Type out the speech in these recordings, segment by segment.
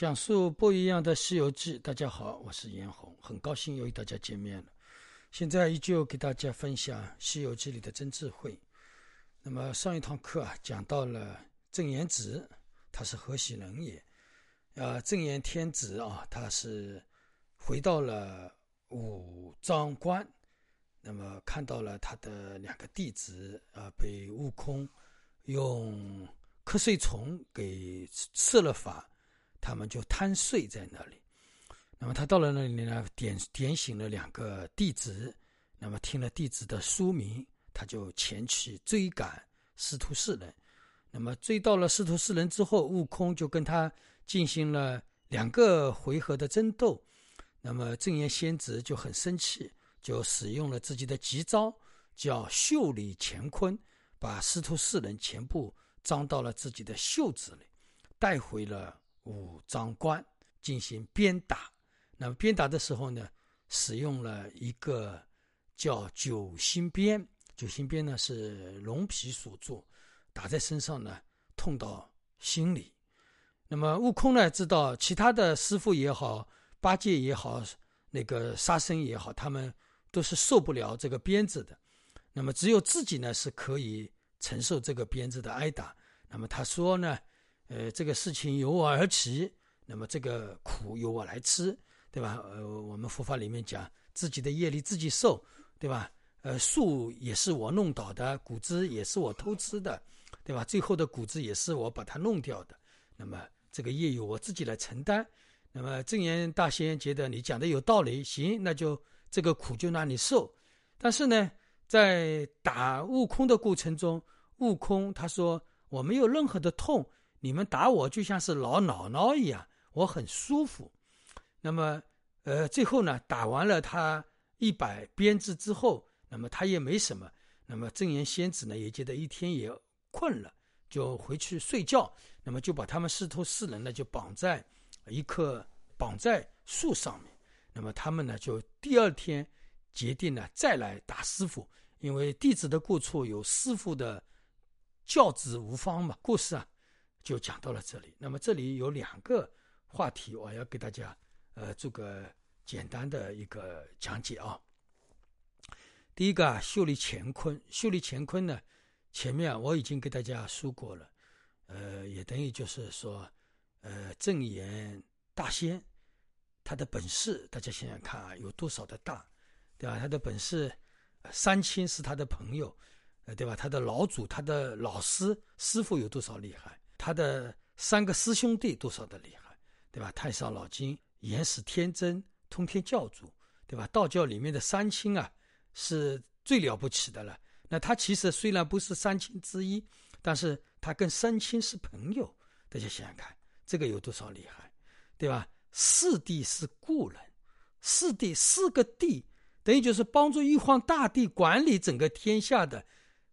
讲述不一样的《西游记》，大家好，我是严红，很高兴又与大家见面了。现在依旧给大家分享《西游记》里的真智慧。那么上一堂课啊，讲到了正言子，他是何许人也？啊，正言天子啊，他是回到了五张关，那么看到了他的两个弟子啊，被悟空用瞌睡虫给设了法。他们就贪睡在那里，那么他到了那里呢，点点醒了两个弟子，那么听了弟子的书名，他就前去追赶师徒四人。那么追到了师徒四人之后，悟空就跟他进行了两个回合的争斗。那么正言仙子就很生气，就使用了自己的急招，叫袖里乾坤，把师徒四人全部装到了自己的袖子里，带回了。五张关进行鞭打，那么鞭打的时候呢，使用了一个叫九星鞭。九星鞭呢是龙皮所做，打在身上呢痛到心里。那么悟空呢知道，其他的师傅也好，八戒也好，那个沙僧也好，他们都是受不了这个鞭子的。那么只有自己呢是可以承受这个鞭子的挨打。那么他说呢。呃，这个事情由我而起，那么这个苦由我来吃，对吧？呃，我们佛法里面讲，自己的业力自己受，对吧？呃，树也是我弄倒的，谷子也是我偷吃的，对吧？最后的谷子也是我把它弄掉的，那么这个业由我自己来承担。那么正言大仙觉得你讲的有道理，行，那就这个苦就让你受。但是呢，在打悟空的过程中，悟空他说我没有任何的痛。你们打我就像是老姥姥一样，我很舒服。那么，呃，最后呢，打完了他一百鞭子之后，那么他也没什么。那么正言仙子呢，也觉得一天也困了，就回去睡觉。那么就把他们师徒四人呢，就绑在一棵绑在树上面。那么他们呢，就第二天决定呢，再来打师傅，因为弟子的过错有师傅的教子无方嘛。故事啊。就讲到了这里。那么这里有两个话题，我要给大家呃做个简单的一个讲解啊。第一个啊，秀丽乾坤，秀丽乾坤呢，前面我已经给大家说过了，呃，也等于就是说，呃，正言大仙他的本事，大家想想看啊，有多少的大，对吧？他的本事，三清是他的朋友，呃，对吧？他的老祖，他的老师师傅有多少厉害？他的三个师兄弟多少的厉害，对吧？太上老君、元始天尊、通天教主，对吧？道教里面的三清啊，是最了不起的了。那他其实虽然不是三清之一，但是他跟三清是朋友。大家想想看，这个有多少厉害，对吧？四帝是故人，四帝四个帝，等于就是帮助玉皇大帝管理整个天下的，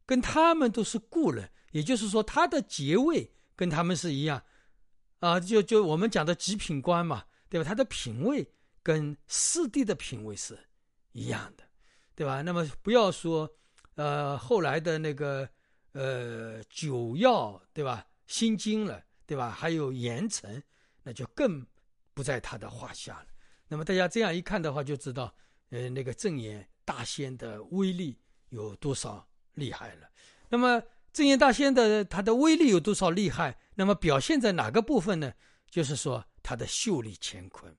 跟他们都是故人。也就是说，他的爵位。跟他们是一样，啊，就就我们讲的极品官嘛，对吧？他的品位跟四帝的品位是一样的，对吧？那么不要说，呃，后来的那个呃九曜，对吧？心经了，对吧？还有严城，那就更不在他的话下了。那么大家这样一看的话，就知道，呃，那个正言大仙的威力有多少厉害了。那么。正言大仙的他的威力有多少厉害？那么表现在哪个部分呢？就是说他的秀丽乾坤。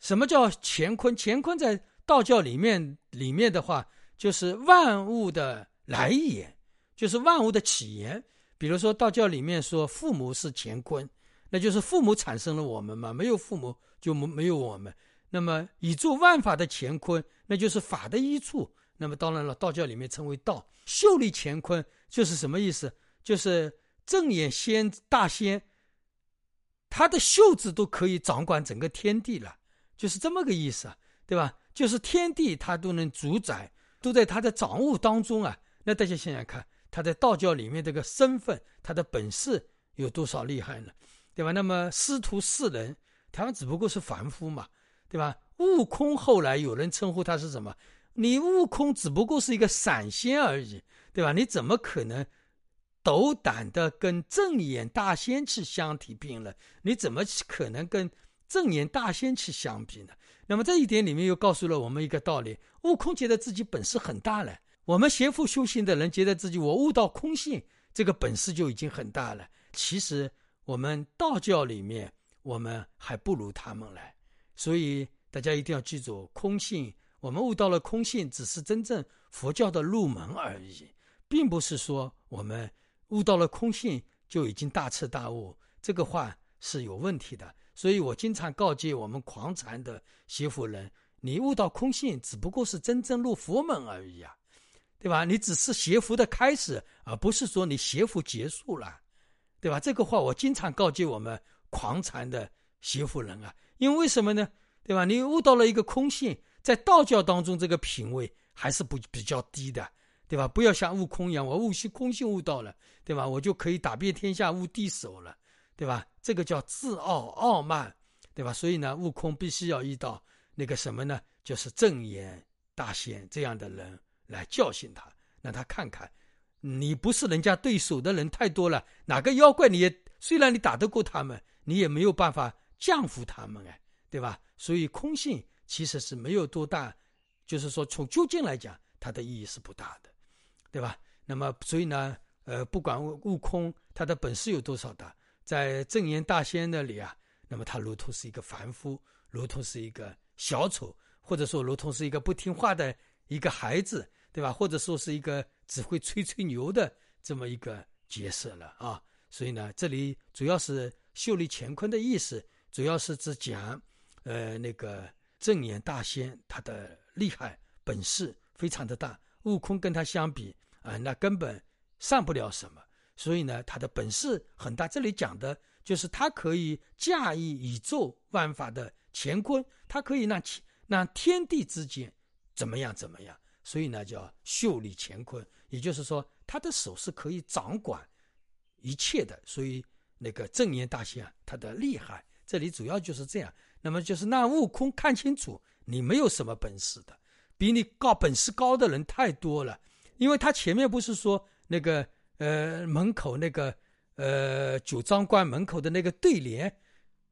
什么叫乾坤？乾坤在道教里面里面的话，就是万物的来源，就是万物的起源。比如说道教里面说父母是乾坤，那就是父母产生了我们嘛，没有父母就没没有我们。那么宇宙万法的乾坤，那就是法的一处。那么当然了，道教里面称为道。秀丽乾坤就是什么意思？就是正眼仙大仙，他的袖子都可以掌管整个天地了，就是这么个意思啊，对吧？就是天地他都能主宰，都在他的掌握当中啊。那大家想想看，他在道教里面这个身份，他的本事有多少厉害呢？对吧？那么师徒四人，他们只不过是凡夫嘛，对吧？悟空后来有人称呼他是什么？你悟空只不过是一个闪仙而已，对吧？你怎么可能斗胆的跟正眼大仙去相提并论，你怎么可能跟正眼大仙去相比呢？那么这一点里面又告诉了我们一个道理：悟空觉得自己本事很大了。我们邪佛修行的人觉得自己我悟到空性，这个本事就已经很大了。其实我们道教里面，我们还不如他们来。所以大家一定要记住，空性，我们悟到了空性，只是真正佛教的入门而已，并不是说我们悟到了空性就已经大彻大悟。这个话是有问题的。所以我经常告诫我们狂禅的邪佛人：你悟到空性，只不过是真正入佛门而已啊。对吧？你只是邪佛的开始，而不是说你邪佛结束了，对吧？这个话我经常告诫我们狂禅的邪福人啊，因为什么呢？对吧？你悟到了一个空性，在道教当中这个品位还是不比较低的，对吧？不要像悟空一样，我悟性空性悟到了，对吧？我就可以打遍天下无敌手了，对吧？这个叫自傲傲慢，对吧？所以呢，悟空必须要遇到那个什么呢？就是正言大仙这样的人。来教训他，让他看看，你不是人家对手的人太多了。哪个妖怪你也虽然你打得过他们，你也没有办法降服他们哎，对吧？所以空性其实是没有多大，就是说从究竟来讲，它的意义是不大的，对吧？那么所以呢，呃，不管悟空他的本事有多少大，在正言大仙那里啊，那么他如同是一个凡夫，如同是一个小丑，或者说如同是一个不听话的一个孩子。对吧？或者说是一个只会吹吹牛的这么一个角色了啊！所以呢，这里主要是秀丽乾坤的意思，主要是指讲，呃，那个正眼大仙他的厉害本事非常的大，悟空跟他相比啊，那根本上不了什么。所以呢，他的本事很大。这里讲的就是他可以驾驭宇宙万法的乾坤，他可以让让天地之间怎么样怎么样。所以呢，叫秀丽乾坤，也就是说，他的手是可以掌管一切的。所以那个正言大仙啊，他的厉害，这里主要就是这样。那么就是让悟空看清楚，你没有什么本事的，比你高本事高的人太多了。因为他前面不是说那个呃门口那个呃九章关门口的那个对联，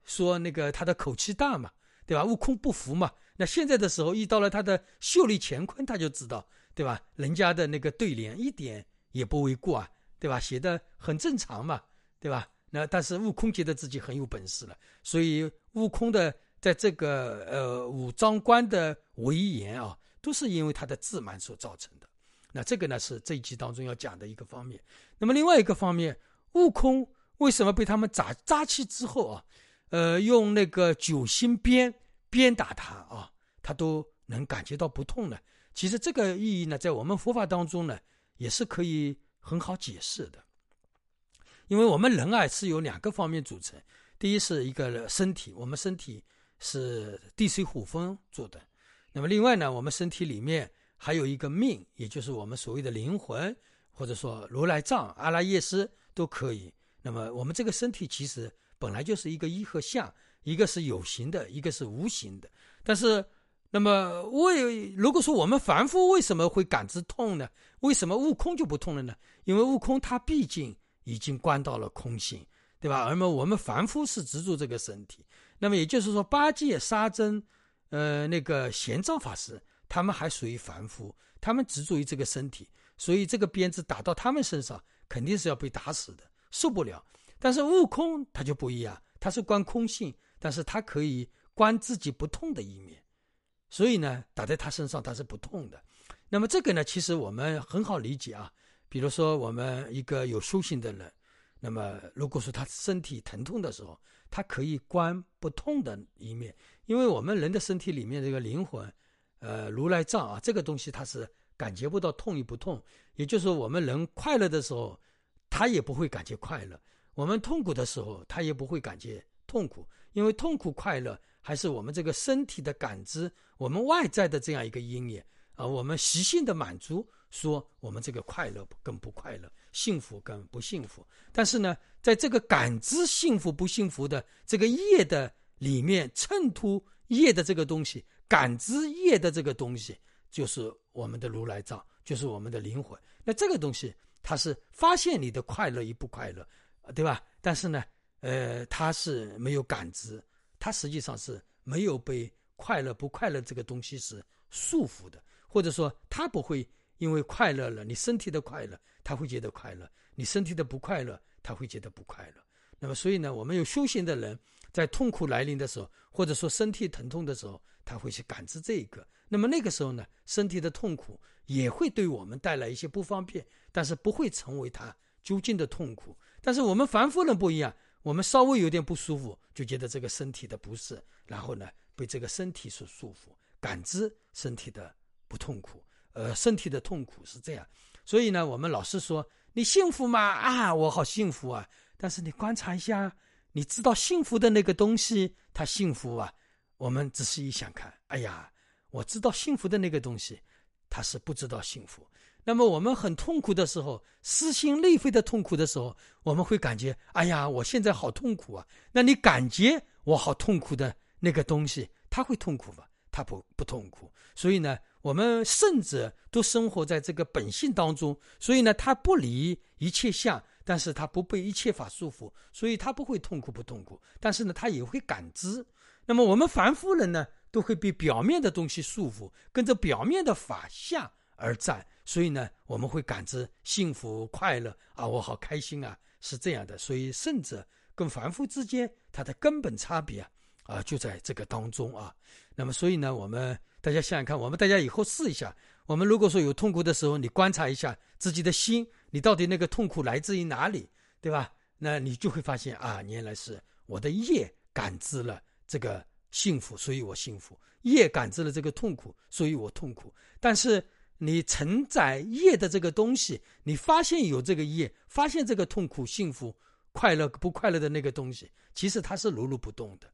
说那个他的口气大嘛，对吧？悟空不服嘛。那现在的时候遇到了他的秀丽乾坤，他就知道，对吧？人家的那个对联一点也不为过啊，对吧？写的很正常嘛，对吧？那但是悟空觉得自己很有本事了，所以悟空的在这个呃五脏关的威严啊，都是因为他的自满所造成的。那这个呢是这一集当中要讲的一个方面。那么另外一个方面，悟空为什么被他们扎扎气之后啊，呃，用那个九星鞭？鞭打他啊，他都能感觉到不痛呢。其实这个意义呢，在我们佛法当中呢，也是可以很好解释的。因为我们人啊是由两个方面组成，第一是一个身体，我们身体是地水火风做的。那么另外呢，我们身体里面还有一个命，也就是我们所谓的灵魂，或者说如来藏、阿拉耶斯都可以。那么我们这个身体其实本来就是一个一和相。一个是有形的，一个是无形的。但是，那么为如果说我们凡夫为什么会感知痛呢？为什么悟空就不痛了呢？因为悟空他毕竟已经观到了空性，对吧？而么我们凡夫是执着这个身体。那么也就是说，八戒、沙僧，呃，那个玄奘法师，他们还属于凡夫，他们执着于这个身体，所以这个鞭子打到他们身上，肯定是要被打死的，受不了。但是悟空他就不一样，他是观空性。但是他可以观自己不痛的一面，所以呢，打在他身上他是不痛的。那么这个呢，其实我们很好理解啊。比如说，我们一个有修行的人，那么如果说他身体疼痛的时候，他可以观不痛的一面，因为我们人的身体里面这个灵魂，呃，如来藏啊，这个东西它是感觉不到痛与不痛。也就是说，我们人快乐的时候，他也不会感觉快乐；我们痛苦的时候，他也不会感觉痛苦。因为痛苦、快乐还是我们这个身体的感知，我们外在的这样一个因缘啊，我们习性的满足，说我们这个快乐跟不快乐，幸福跟不幸福。但是呢，在这个感知幸福不幸福的这个业的里面，衬托业的这个东西，感知业的这个东西，就是我们的如来藏，就是我们的灵魂。那这个东西它是发现你的快乐与不快乐，对吧？但是呢，呃，他是没有感知，他实际上是没有被快乐不快乐这个东西是束缚的，或者说他不会因为快乐了，你身体的快乐他会觉得快乐，你身体的不快乐他会觉得不快乐。那么，所以呢，我们有修行的人，在痛苦来临的时候，或者说身体疼痛的时候，他会去感知这一个。那么那个时候呢，身体的痛苦也会对我们带来一些不方便，但是不会成为他究竟的痛苦。但是我们凡夫人不一样，我们稍微有点不舒服，就觉得这个身体的不适，然后呢，被这个身体所束缚，感知身体的不痛苦。呃，身体的痛苦是这样。所以呢，我们老是说你幸福吗？啊，我好幸福啊。但是你观察一下，你知道幸福的那个东西，它幸福啊？我们仔细一想看，哎呀，我知道幸福的那个东西，它是不知道幸福。那么我们很痛苦的时候，撕心裂肺的痛苦的时候，我们会感觉，哎呀，我现在好痛苦啊。那你感觉我好痛苦的那个东西，它会痛苦吗？它不不痛苦。所以呢，我们圣者都生活在这个本性当中，所以呢，他不离一切相。但是他不被一切法束缚，所以他不会痛苦不痛苦。但是呢，他也会感知。那么我们凡夫人呢，都会被表面的东西束缚，跟着表面的法相而战。所以呢，我们会感知幸福快乐啊，我好开心啊，是这样的。所以圣者跟凡夫之间，它的根本差别啊，啊，就在这个当中啊。那么，所以呢，我们大家想想看，我们大家以后试一下。我们如果说有痛苦的时候，你观察一下自己的心，你到底那个痛苦来自于哪里，对吧？那你就会发现啊，原来是我的业感知了这个幸福，所以我幸福；业感知了这个痛苦，所以我痛苦。但是你承载业的这个东西，你发现有这个业，发现这个痛苦、幸福、快乐不快乐的那个东西，其实它是如如不动的，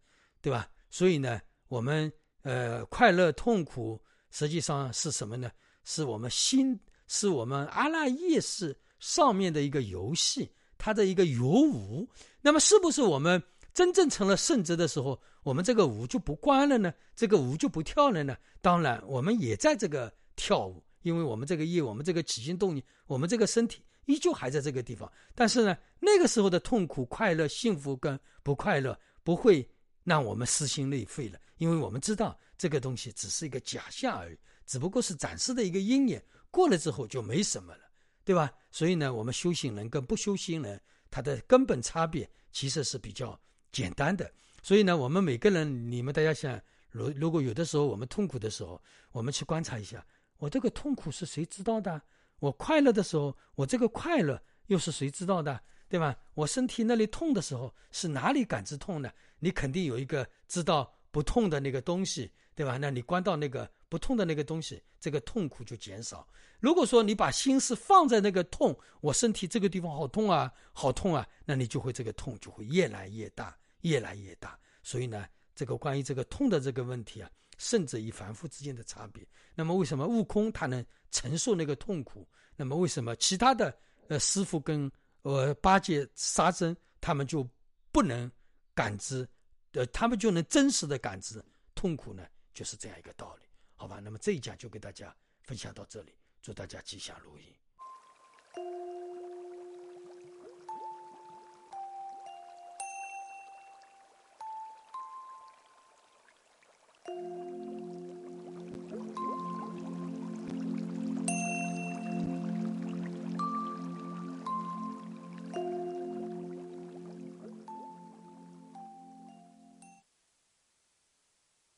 对吧？所以呢，我们呃，快乐、痛苦实际上是什么呢？是我们心，是我们阿赖耶识上面的一个游戏，它的一个游舞。那么，是不是我们真正成了圣者的时候，我们这个舞就不关了呢？这个舞就不跳了呢？当然，我们也在这个跳舞，因为我们这个业，我们这个起心动念，我们这个身体依旧还在这个地方。但是呢，那个时候的痛苦、快乐、幸福跟不快乐，不会那我们撕心裂肺了，因为我们知道这个东西只是一个假象而已。只不过是暂时的一个阴影，过了之后就没什么了，对吧？所以呢，我们修行人跟不修行人，他的根本差别其实是比较简单的。所以呢，我们每个人，你们大家想，如如果有的时候我们痛苦的时候，我们去观察一下，我这个痛苦是谁知道的？我快乐的时候，我这个快乐又是谁知道的？对吧？我身体那里痛的时候，是哪里感知痛呢？你肯定有一个知道不痛的那个东西，对吧？那你关到那个。不痛的那个东西，这个痛苦就减少。如果说你把心思放在那个痛，我身体这个地方好痛啊，好痛啊，那你就会这个痛就会越来越大，越来越大。所以呢，这个关于这个痛的这个问题啊，甚至与凡夫之间的差别。那么为什么悟空他能承受那个痛苦？那么为什么其他的呃师傅跟呃八戒、沙僧他们就不能感知？呃，他们就能真实的感知痛苦呢？就是这样一个道理。好吧，那么这一讲就给大家分享到这里，祝大家吉祥如意。